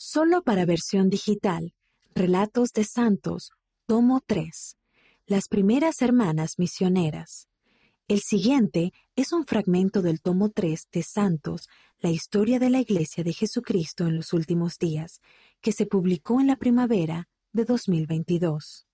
Solo para versión digital. Relatos de Santos, tomo 3. Las primeras hermanas misioneras. El siguiente es un fragmento del tomo 3 de Santos, la historia de la Iglesia de Jesucristo en los últimos días, que se publicó en la primavera de 2022.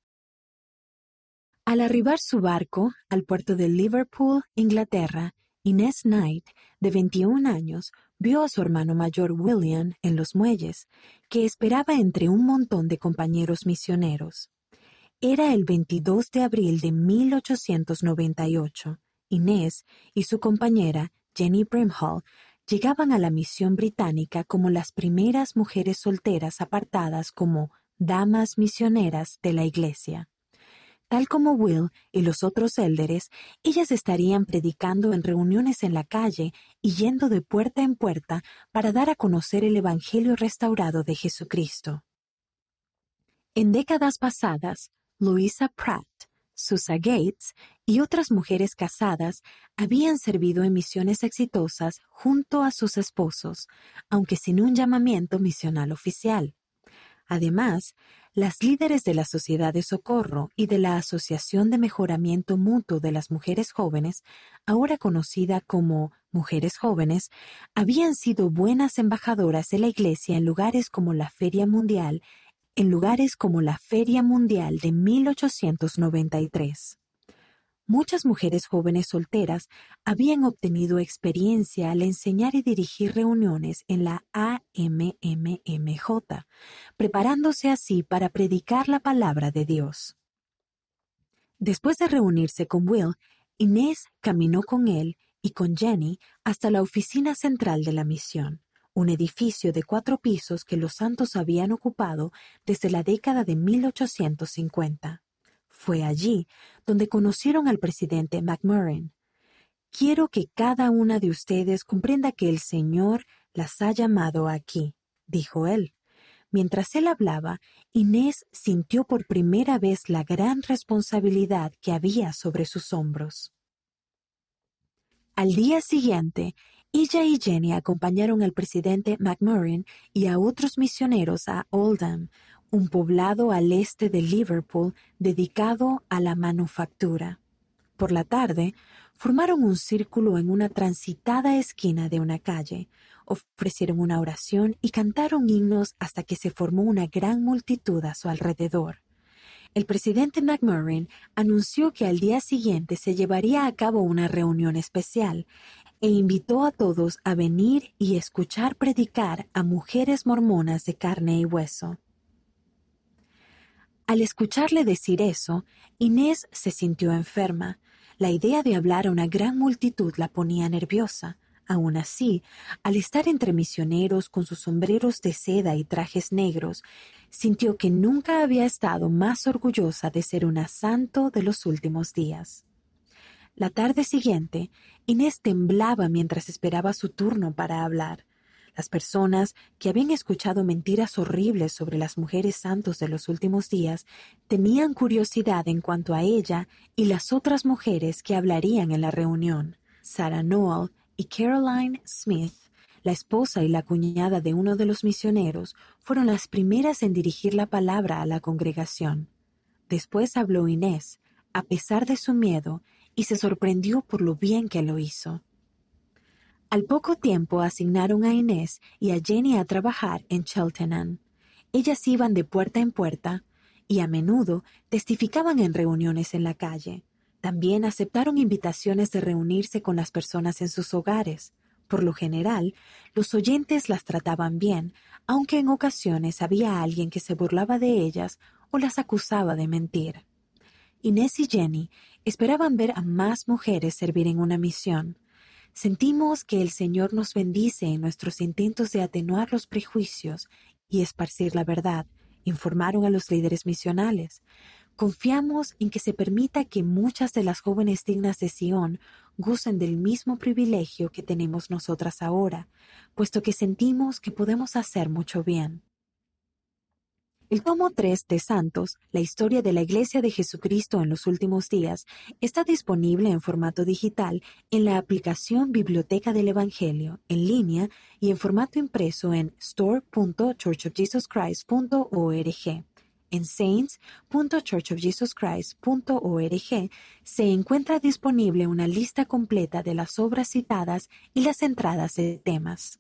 Al arribar su barco al puerto de Liverpool, Inglaterra, Inés Knight, de 21 años, vio a su hermano mayor William en los muelles, que esperaba entre un montón de compañeros misioneros. Era el 22 de abril de 1898. Inés y su compañera, Jenny Brimhall, llegaban a la misión británica como las primeras mujeres solteras apartadas como damas misioneras de la Iglesia. Tal como Will y los otros élderes, ellas estarían predicando en reuniones en la calle y yendo de puerta en puerta para dar a conocer el Evangelio restaurado de Jesucristo. En décadas pasadas, Louisa Pratt, Susa Gates y otras mujeres casadas habían servido en misiones exitosas junto a sus esposos, aunque sin un llamamiento misional oficial. Además, las líderes de la Sociedad de Socorro y de la Asociación de Mejoramiento Mutuo de las Mujeres Jóvenes, ahora conocida como Mujeres Jóvenes, habían sido buenas embajadoras de la Iglesia en lugares como la Feria Mundial, en lugares como la Feria Mundial de 1893. Muchas mujeres jóvenes solteras habían obtenido experiencia al enseñar y dirigir reuniones en la AMMMJ, preparándose así para predicar la palabra de Dios. Después de reunirse con Will, Inés caminó con él y con Jenny hasta la oficina central de la misión, un edificio de cuatro pisos que los santos habían ocupado desde la década de 1850. Fue allí donde conocieron al presidente McMurrin. Quiero que cada una de ustedes comprenda que el Señor las ha llamado aquí, dijo él. Mientras él hablaba, Inés sintió por primera vez la gran responsabilidad que había sobre sus hombros. Al día siguiente, ella y Jenny acompañaron al presidente McMurrin y a otros misioneros a Oldham, un poblado al este de Liverpool dedicado a la manufactura. Por la tarde, formaron un círculo en una transitada esquina de una calle, ofrecieron una oración y cantaron himnos hasta que se formó una gran multitud a su alrededor. El presidente McMurrin anunció que al día siguiente se llevaría a cabo una reunión especial e invitó a todos a venir y escuchar predicar a mujeres mormonas de carne y hueso. Al escucharle decir eso, Inés se sintió enferma. La idea de hablar a una gran multitud la ponía nerviosa. Aun así, al estar entre misioneros con sus sombreros de seda y trajes negros, sintió que nunca había estado más orgullosa de ser una santo de los últimos días. La tarde siguiente, Inés temblaba mientras esperaba su turno para hablar. Las personas que habían escuchado mentiras horribles sobre las mujeres santos de los últimos días tenían curiosidad en cuanto a ella y las otras mujeres que hablarían en la reunión. Sarah Noel y Caroline Smith, la esposa y la cuñada de uno de los misioneros, fueron las primeras en dirigir la palabra a la congregación. Después habló Inés, a pesar de su miedo, y se sorprendió por lo bien que lo hizo. Al poco tiempo asignaron a Inés y a Jenny a trabajar en Cheltenham. Ellas iban de puerta en puerta y a menudo testificaban en reuniones en la calle. También aceptaron invitaciones de reunirse con las personas en sus hogares. Por lo general, los oyentes las trataban bien, aunque en ocasiones había alguien que se burlaba de ellas o las acusaba de mentir. Inés y Jenny esperaban ver a más mujeres servir en una misión. Sentimos que el Señor nos bendice en nuestros intentos de atenuar los prejuicios y esparcir la verdad, informaron a los líderes misionales. Confiamos en que se permita que muchas de las jóvenes dignas de Sión gocen del mismo privilegio que tenemos nosotras ahora, puesto que sentimos que podemos hacer mucho bien. El tomo 3 de Santos, la historia de la Iglesia de Jesucristo en los últimos días, está disponible en formato digital en la aplicación Biblioteca del Evangelio, en línea y en formato impreso en store.churchofjesuschrist.org. En saints.churchofjesuschrist.org se encuentra disponible una lista completa de las obras citadas y las entradas de temas.